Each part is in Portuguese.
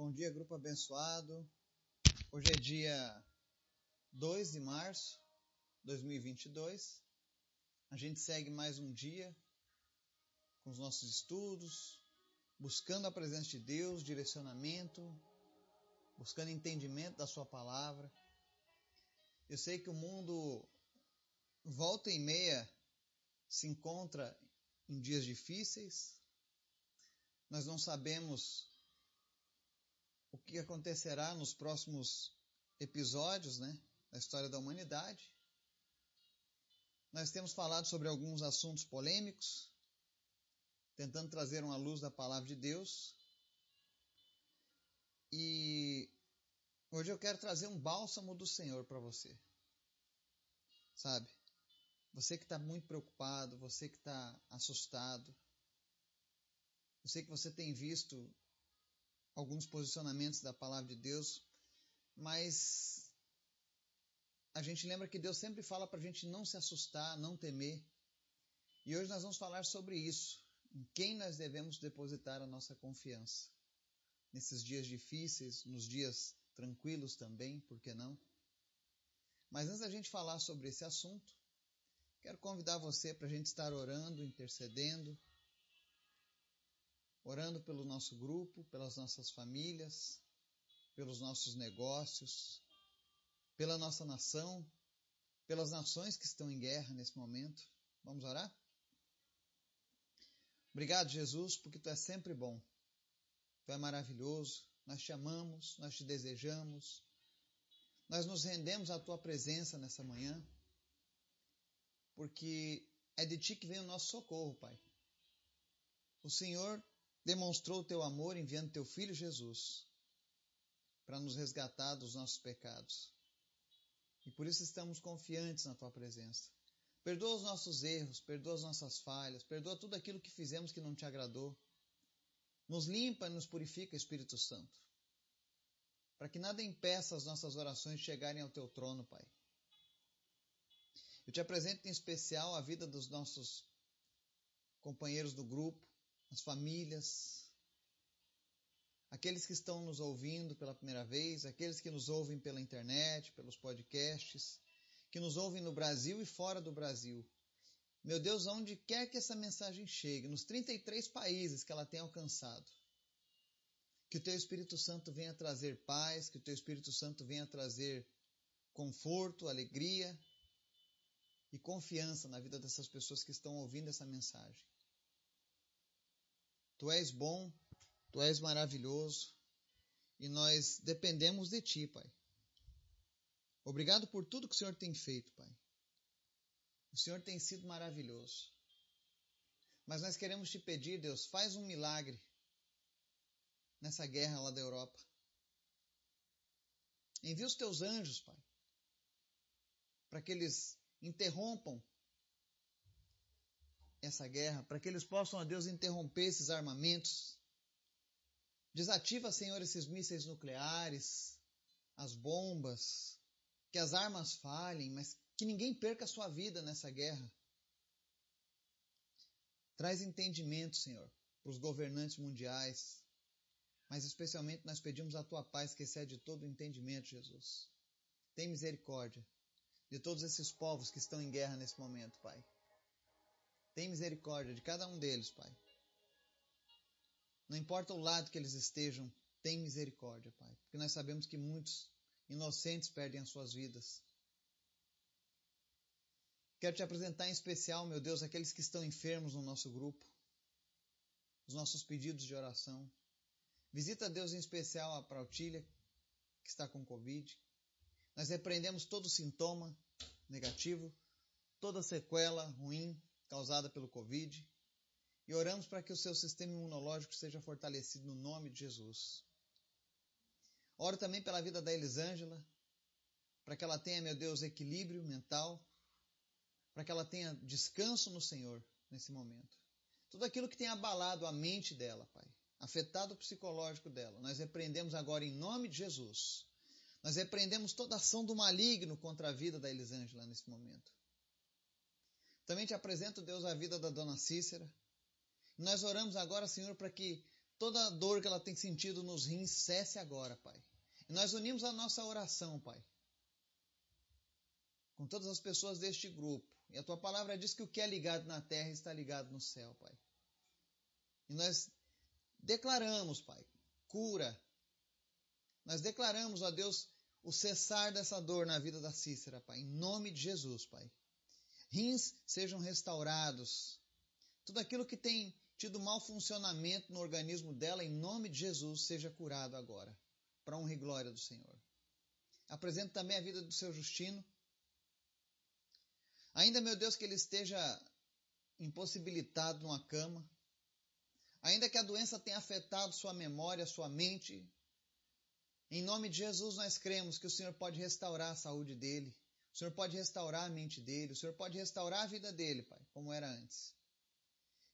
Bom dia, grupo abençoado. Hoje é dia 2 de março de 2022. A gente segue mais um dia com os nossos estudos, buscando a presença de Deus, direcionamento, buscando entendimento da Sua palavra. Eu sei que o mundo volta e meia se encontra em dias difíceis. Nós não sabemos o que acontecerá nos próximos episódios né, da história da humanidade. Nós temos falado sobre alguns assuntos polêmicos, tentando trazer uma luz da palavra de Deus. E hoje eu quero trazer um bálsamo do Senhor para você. Sabe? Você que está muito preocupado, você que está assustado. Eu sei que você tem visto alguns posicionamentos da palavra de Deus, mas a gente lembra que Deus sempre fala para a gente não se assustar, não temer. E hoje nós vamos falar sobre isso, em quem nós devemos depositar a nossa confiança. Nesses dias difíceis, nos dias tranquilos também, por que não? Mas antes da gente falar sobre esse assunto, quero convidar você para a gente estar orando, intercedendo, orando pelo nosso grupo, pelas nossas famílias, pelos nossos negócios, pela nossa nação, pelas nações que estão em guerra nesse momento. Vamos orar? Obrigado, Jesus, porque tu é sempre bom. Tu é maravilhoso. Nós te amamos, nós te desejamos. Nós nos rendemos à tua presença nessa manhã, porque é de ti que vem o nosso socorro, Pai. O Senhor demonstrou o teu amor enviando teu filho Jesus para nos resgatar dos nossos pecados. E por isso estamos confiantes na tua presença. Perdoa os nossos erros, perdoa as nossas falhas, perdoa tudo aquilo que fizemos que não te agradou. Nos limpa e nos purifica, Espírito Santo. Para que nada impeça as nossas orações de chegarem ao teu trono, Pai. Eu te apresento em especial a vida dos nossos companheiros do grupo, as famílias, aqueles que estão nos ouvindo pela primeira vez, aqueles que nos ouvem pela internet, pelos podcasts, que nos ouvem no Brasil e fora do Brasil. Meu Deus, aonde quer que essa mensagem chegue, nos 33 países que ela tem alcançado, que o Teu Espírito Santo venha trazer paz, que o Teu Espírito Santo venha trazer conforto, alegria e confiança na vida dessas pessoas que estão ouvindo essa mensagem. Tu és bom, tu és maravilhoso e nós dependemos de ti, Pai. Obrigado por tudo que o Senhor tem feito, Pai. O Senhor tem sido maravilhoso. Mas nós queremos te pedir, Deus, faz um milagre nessa guerra lá da Europa. Envia os teus anjos, Pai, para que eles interrompam essa guerra, para que eles possam, a Deus, interromper esses armamentos. Desativa, Senhor, esses mísseis nucleares, as bombas, que as armas falhem, mas que ninguém perca a sua vida nessa guerra. Traz entendimento, Senhor, para os governantes mundiais, mas especialmente nós pedimos a tua paz que excede todo o entendimento, Jesus. Tem misericórdia de todos esses povos que estão em guerra nesse momento, Pai. Tem misericórdia de cada um deles, Pai. Não importa o lado que eles estejam, tem misericórdia, Pai. Porque nós sabemos que muitos inocentes perdem as suas vidas. Quero te apresentar em especial, meu Deus, aqueles que estão enfermos no nosso grupo, os nossos pedidos de oração. Visita, Deus, em especial a Prautília, que está com Covid. Nós repreendemos todo sintoma negativo, toda sequela ruim causada pelo Covid e oramos para que o seu sistema imunológico seja fortalecido no nome de Jesus. Oro também pela vida da Elisângela, para que ela tenha, meu Deus, equilíbrio mental, para que ela tenha descanso no Senhor nesse momento. Tudo aquilo que tem abalado a mente dela, Pai, afetado o psicológico dela, nós repreendemos agora em nome de Jesus. Nós repreendemos toda ação do maligno contra a vida da Elisângela nesse momento. Também te apresento, Deus, a vida da dona Cícera. Nós oramos agora, Senhor, para que toda dor que ela tem sentido nos rins cesse agora, Pai. E nós unimos a nossa oração, Pai, com todas as pessoas deste grupo. E a tua palavra diz que o que é ligado na terra está ligado no céu, Pai. E nós declaramos, Pai, cura. Nós declaramos, ó Deus, o cessar dessa dor na vida da Cícera, Pai, em nome de Jesus, Pai. Rins sejam restaurados. Tudo aquilo que tem tido mau funcionamento no organismo dela, em nome de Jesus, seja curado agora, para honra e glória do Senhor. Apresento também a vida do seu Justino. Ainda, meu Deus, que ele esteja impossibilitado numa cama, ainda que a doença tenha afetado sua memória, sua mente, em nome de Jesus nós cremos que o Senhor pode restaurar a saúde dele, o Senhor pode restaurar a mente dele, o Senhor pode restaurar a vida dele, Pai, como era antes.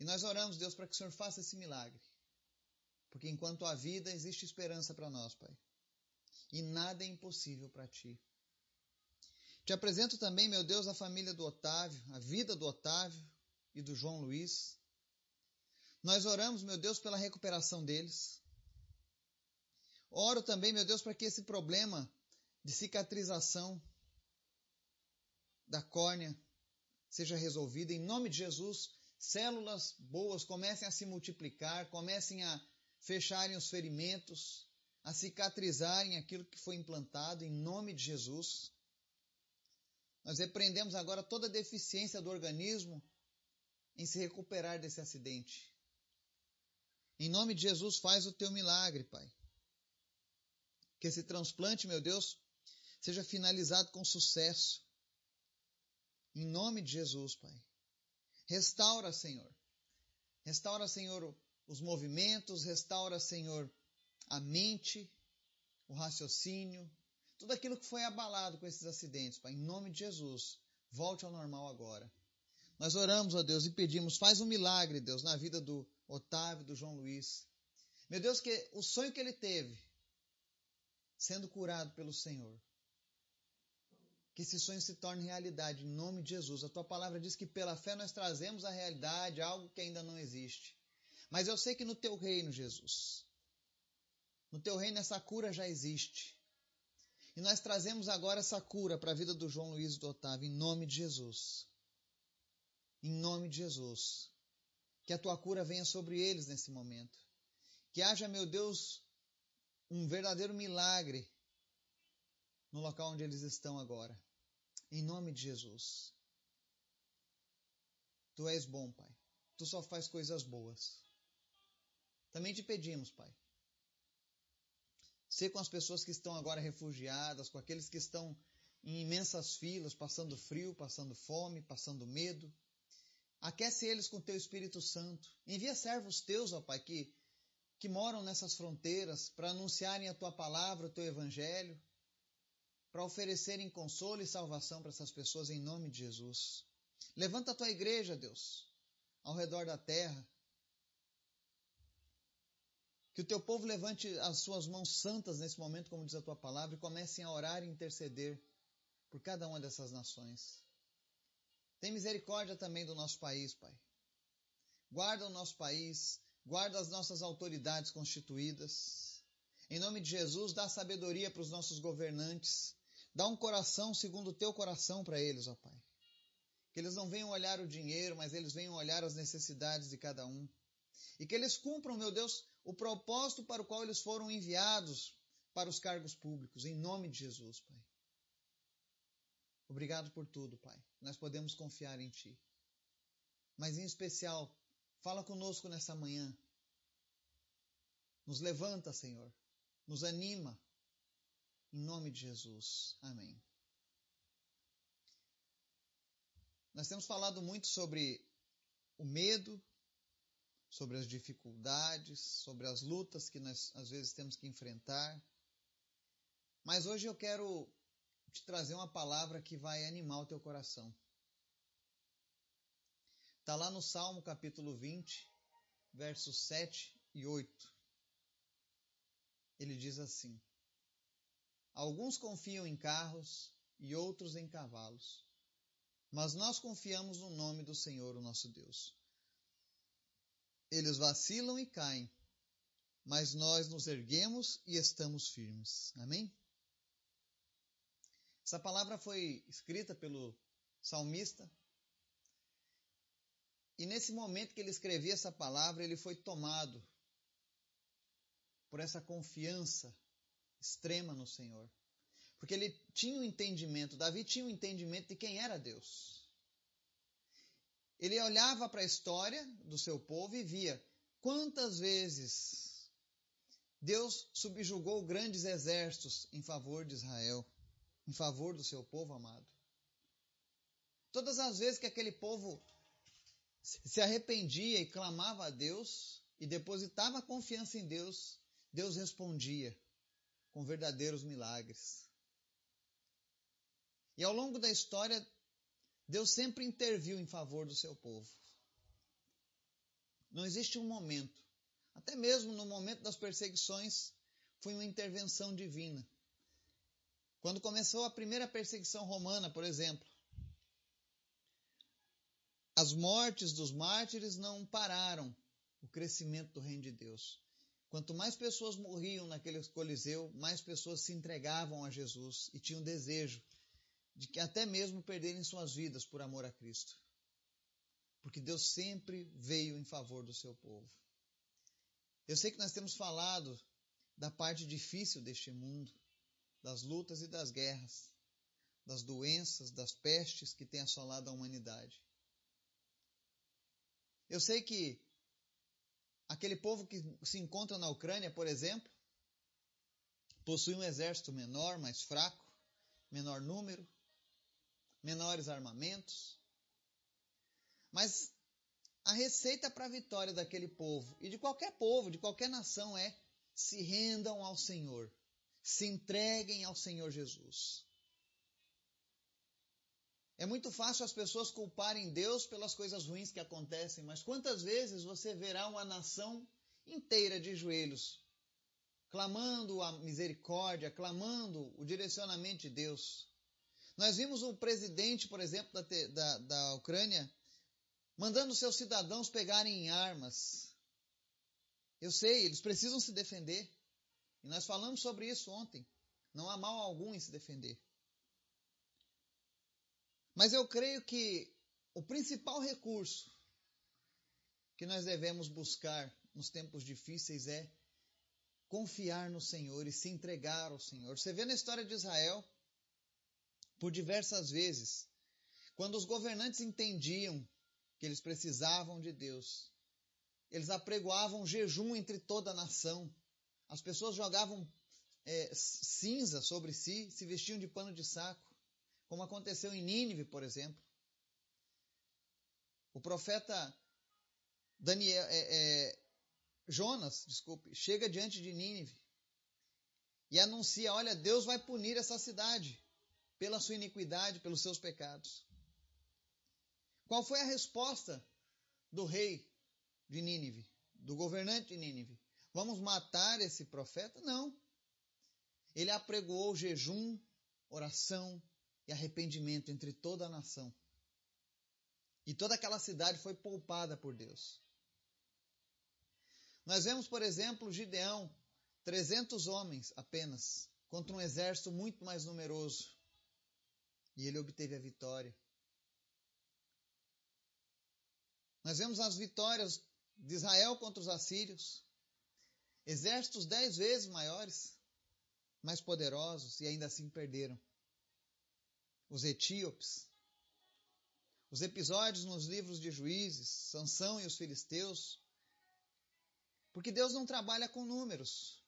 E nós oramos, Deus, para que o Senhor faça esse milagre. Porque enquanto há vida, existe esperança para nós, Pai. E nada é impossível para ti. Te apresento também, meu Deus, a família do Otávio, a vida do Otávio e do João Luiz. Nós oramos, meu Deus, pela recuperação deles. Oro também, meu Deus, para que esse problema de cicatrização da córnea seja resolvido. Em nome de Jesus, células boas comecem a se multiplicar, comecem a fecharem os ferimentos, a cicatrizarem aquilo que foi implantado, em nome de Jesus. Nós repreendemos agora toda deficiência do organismo em se recuperar desse acidente. Em nome de Jesus, faz o teu milagre, Pai. Que esse transplante, meu Deus, seja finalizado com sucesso. Em nome de Jesus, Pai. Restaura, Senhor. Restaura, Senhor, os movimentos, restaura, Senhor, a mente, o raciocínio, tudo aquilo que foi abalado com esses acidentes, Pai. Em nome de Jesus, volte ao normal agora. Nós oramos, ó Deus, e pedimos, faz um milagre, Deus, na vida do Otávio, do João Luiz. Meu Deus, que o sonho que ele teve, sendo curado pelo Senhor, que esse sonho se torne realidade, em nome de Jesus. A tua palavra diz que pela fé nós trazemos a realidade algo que ainda não existe. Mas eu sei que no teu reino, Jesus, no teu reino essa cura já existe. E nós trazemos agora essa cura para a vida do João Luiz e do Otávio, em nome de Jesus. Em nome de Jesus. Que a tua cura venha sobre eles nesse momento. Que haja, meu Deus, um verdadeiro milagre no local onde eles estão agora. Em nome de Jesus. Tu és bom, Pai. Tu só faz coisas boas. Também te pedimos, Pai. Ser com as pessoas que estão agora refugiadas, com aqueles que estão em imensas filas, passando frio, passando fome, passando medo. Aquece eles com teu Espírito Santo. Envia servos teus, ó Pai, que, que moram nessas fronteiras para anunciarem a tua palavra, o teu evangelho, para oferecerem consolo e salvação para essas pessoas em nome de Jesus. Levanta a tua igreja, Deus, ao redor da terra. Que o teu povo levante as suas mãos santas nesse momento, como diz a tua palavra, e comecem a orar e interceder por cada uma dessas nações. Tem misericórdia também do nosso país, Pai. Guarda o nosso país, guarda as nossas autoridades constituídas. Em nome de Jesus, dá sabedoria para os nossos governantes. Dá um coração segundo o teu coração para eles, ó Pai. Que eles não venham olhar o dinheiro, mas eles venham olhar as necessidades de cada um. E que eles cumpram, meu Deus, o propósito para o qual eles foram enviados para os cargos públicos. Em nome de Jesus, Pai. Obrigado por tudo, Pai. Nós podemos confiar em Ti. Mas em especial, fala conosco nessa manhã. Nos levanta, Senhor. Nos anima. Em nome de Jesus. Amém. Nós temos falado muito sobre o medo, sobre as dificuldades, sobre as lutas que nós às vezes temos que enfrentar. Mas hoje eu quero te trazer uma palavra que vai animar o teu coração. Está lá no Salmo capítulo 20, versos 7 e 8. Ele diz assim: Alguns confiam em carros e outros em cavalos, mas nós confiamos no nome do Senhor, o nosso Deus. Eles vacilam e caem, mas nós nos erguemos e estamos firmes. Amém? Essa palavra foi escrita pelo salmista. E nesse momento que ele escrevia essa palavra, ele foi tomado por essa confiança extrema no Senhor. Porque ele tinha um entendimento, Davi tinha um entendimento de quem era Deus. Ele olhava para a história do seu povo e via quantas vezes Deus subjugou grandes exércitos em favor de Israel, em favor do seu povo amado. Todas as vezes que aquele povo se arrependia e clamava a Deus e depositava confiança em Deus, Deus respondia com verdadeiros milagres. E ao longo da história, Deus sempre interviu em favor do seu povo. Não existe um momento, até mesmo no momento das perseguições, foi uma intervenção divina. Quando começou a primeira perseguição romana, por exemplo, as mortes dos mártires não pararam o crescimento do reino de Deus. Quanto mais pessoas morriam naquele coliseu, mais pessoas se entregavam a Jesus e tinham desejo de que até mesmo perderem suas vidas por amor a Cristo. Porque Deus sempre veio em favor do seu povo. Eu sei que nós temos falado da parte difícil deste mundo, das lutas e das guerras, das doenças, das pestes que têm assolado a humanidade. Eu sei que aquele povo que se encontra na Ucrânia, por exemplo, possui um exército menor, mais fraco, menor número, menores armamentos. Mas a receita para a vitória daquele povo e de qualquer povo, de qualquer nação é se rendam ao Senhor, se entreguem ao Senhor Jesus. É muito fácil as pessoas culparem Deus pelas coisas ruins que acontecem, mas quantas vezes você verá uma nação inteira de joelhos, clamando a misericórdia, clamando o direcionamento de Deus? Nós vimos o presidente, por exemplo, da, da, da Ucrânia, mandando seus cidadãos pegarem armas. Eu sei, eles precisam se defender. E nós falamos sobre isso ontem. Não há mal algum em se defender. Mas eu creio que o principal recurso que nós devemos buscar nos tempos difíceis é confiar no Senhor e se entregar ao Senhor. Você vê na história de Israel, por diversas vezes, quando os governantes entendiam que eles precisavam de Deus, eles apregoavam jejum entre toda a nação. As pessoas jogavam é, cinza sobre si, se vestiam de pano de saco como aconteceu em Nínive, por exemplo. O profeta Daniel, é, é, Jonas, desculpe, chega diante de Nínive e anuncia: olha, Deus vai punir essa cidade pela sua iniquidade, pelos seus pecados. Qual foi a resposta do rei de Nínive, do governante de Nínive? Vamos matar esse profeta? Não. Ele apregoou jejum, oração, e arrependimento entre toda a nação. E toda aquela cidade foi poupada por Deus. Nós vemos, por exemplo, Gideão, 300 homens apenas, contra um exército muito mais numeroso. E ele obteve a vitória. Nós vemos as vitórias de Israel contra os assírios. Exércitos dez vezes maiores, mais poderosos, e ainda assim perderam os etíopes, os episódios nos livros de Juízes, Sansão e os filisteus, porque Deus não trabalha com números.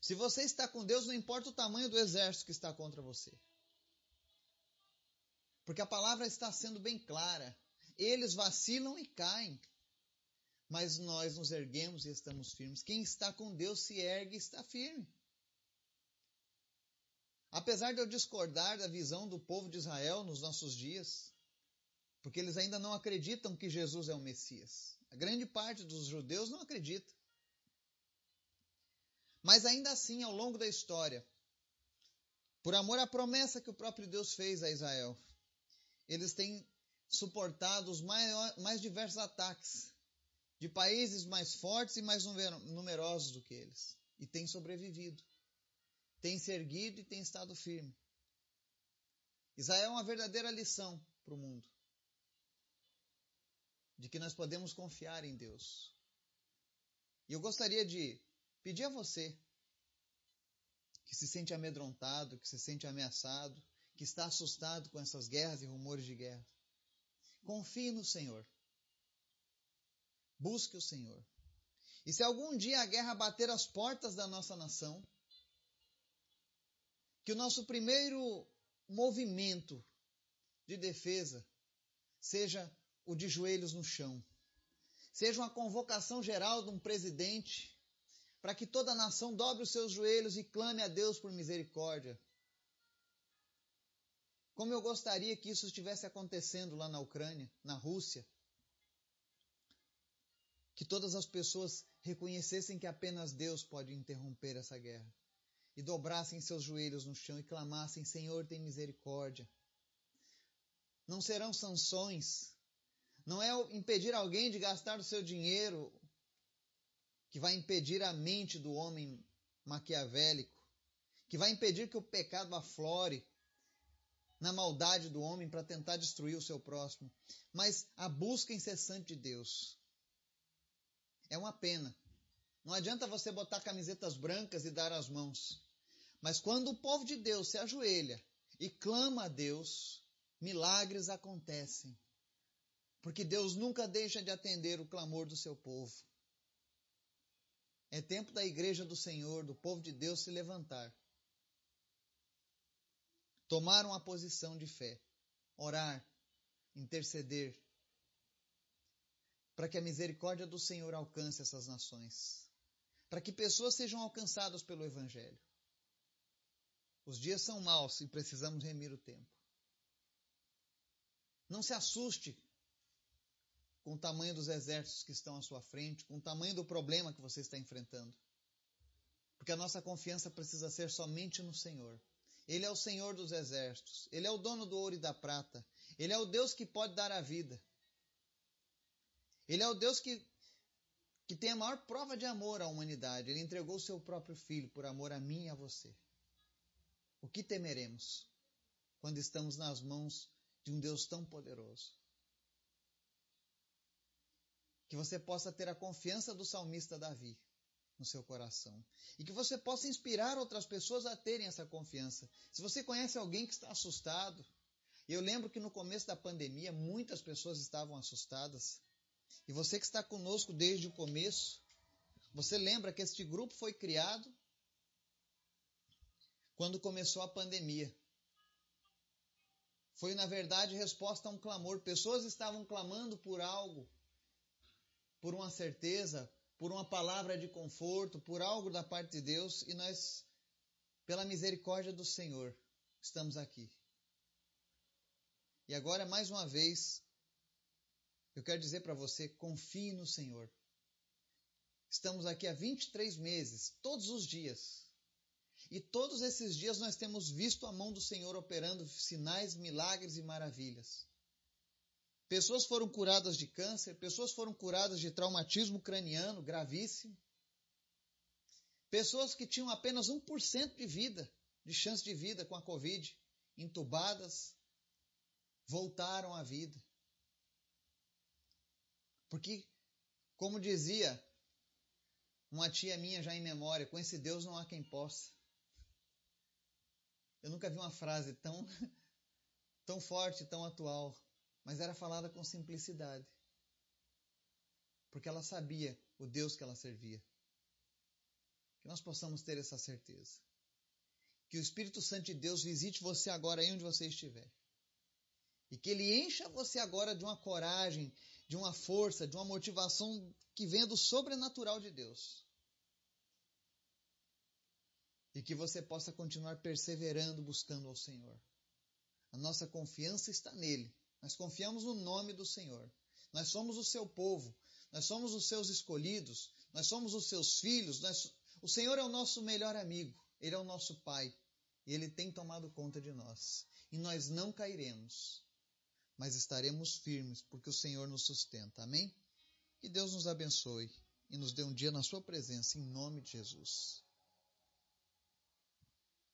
Se você está com Deus, não importa o tamanho do exército que está contra você. Porque a palavra está sendo bem clara. Eles vacilam e caem, mas nós nos erguemos e estamos firmes. Quem está com Deus se ergue e está firme. Apesar de eu discordar da visão do povo de Israel nos nossos dias, porque eles ainda não acreditam que Jesus é o Messias. A grande parte dos judeus não acredita. Mas ainda assim, ao longo da história, por amor à promessa que o próprio Deus fez a Israel, eles têm suportado os maior, mais diversos ataques de países mais fortes e mais numerosos do que eles, e tem sobrevivido, tem se erguido e tem estado firme. Israel é uma verdadeira lição para o mundo de que nós podemos confiar em Deus. E eu gostaria de pedir a você que se sente amedrontado, que se sente ameaçado, que está assustado com essas guerras e rumores de guerra. Confie no Senhor. Busque o Senhor. E se algum dia a guerra bater as portas da nossa nação, que o nosso primeiro movimento de defesa seja o de joelhos no chão. Seja uma convocação geral de um presidente para que toda a nação dobre os seus joelhos e clame a Deus por misericórdia. Como eu gostaria que isso estivesse acontecendo lá na Ucrânia, na Rússia. Que todas as pessoas reconhecessem que apenas Deus pode interromper essa guerra e dobrassem seus joelhos no chão e clamassem: Senhor, tem misericórdia. Não serão sanções, não é impedir alguém de gastar o seu dinheiro que vai impedir a mente do homem maquiavélico, que vai impedir que o pecado aflore na maldade do homem para tentar destruir o seu próximo, mas a busca incessante de Deus. É uma pena. Não adianta você botar camisetas brancas e dar as mãos. Mas quando o povo de Deus se ajoelha e clama a Deus, milagres acontecem porque Deus nunca deixa de atender o clamor do seu povo. É tempo da igreja do Senhor, do povo de Deus se levantar. Tomar uma posição de fé, orar, interceder, para que a misericórdia do Senhor alcance essas nações, para que pessoas sejam alcançadas pelo Evangelho. Os dias são maus e precisamos remir o tempo. Não se assuste com o tamanho dos exércitos que estão à sua frente, com o tamanho do problema que você está enfrentando. Porque a nossa confiança precisa ser somente no Senhor. Ele é o Senhor dos exércitos, ele é o dono do ouro e da prata, ele é o Deus que pode dar a vida. Ele é o Deus que, que tem a maior prova de amor à humanidade. Ele entregou o seu próprio filho por amor a mim e a você. O que temeremos quando estamos nas mãos de um Deus tão poderoso? que você possa ter a confiança do salmista Davi no seu coração e que você possa inspirar outras pessoas a terem essa confiança. Se você conhece alguém que está assustado, eu lembro que no começo da pandemia muitas pessoas estavam assustadas. E você que está conosco desde o começo, você lembra que este grupo foi criado quando começou a pandemia. Foi, na verdade, resposta a um clamor. Pessoas estavam clamando por algo por uma certeza, por uma palavra de conforto, por algo da parte de Deus e nós, pela misericórdia do Senhor, estamos aqui. E agora, mais uma vez, eu quero dizer para você: confie no Senhor. Estamos aqui há 23 meses, todos os dias. E todos esses dias nós temos visto a mão do Senhor operando sinais, milagres e maravilhas. Pessoas foram curadas de câncer, pessoas foram curadas de traumatismo craniano gravíssimo. Pessoas que tinham apenas 1% de vida, de chance de vida com a Covid, entubadas, voltaram à vida. Porque, como dizia uma tia minha já em memória, com esse Deus não há quem possa. Eu nunca vi uma frase tão, tão forte, tão atual mas era falada com simplicidade. Porque ela sabia o Deus que ela servia. Que nós possamos ter essa certeza. Que o Espírito Santo de Deus visite você agora aí onde você estiver. E que ele encha você agora de uma coragem, de uma força, de uma motivação que vem do sobrenatural de Deus. E que você possa continuar perseverando buscando ao Senhor. A nossa confiança está nele nós confiamos no nome do Senhor. Nós somos o seu povo. Nós somos os seus escolhidos. Nós somos os seus filhos. Nós... O Senhor é o nosso melhor amigo. Ele é o nosso Pai. E Ele tem tomado conta de nós. E nós não cairemos, mas estaremos firmes, porque o Senhor nos sustenta. Amém? Que Deus nos abençoe e nos dê um dia na Sua presença, em nome de Jesus.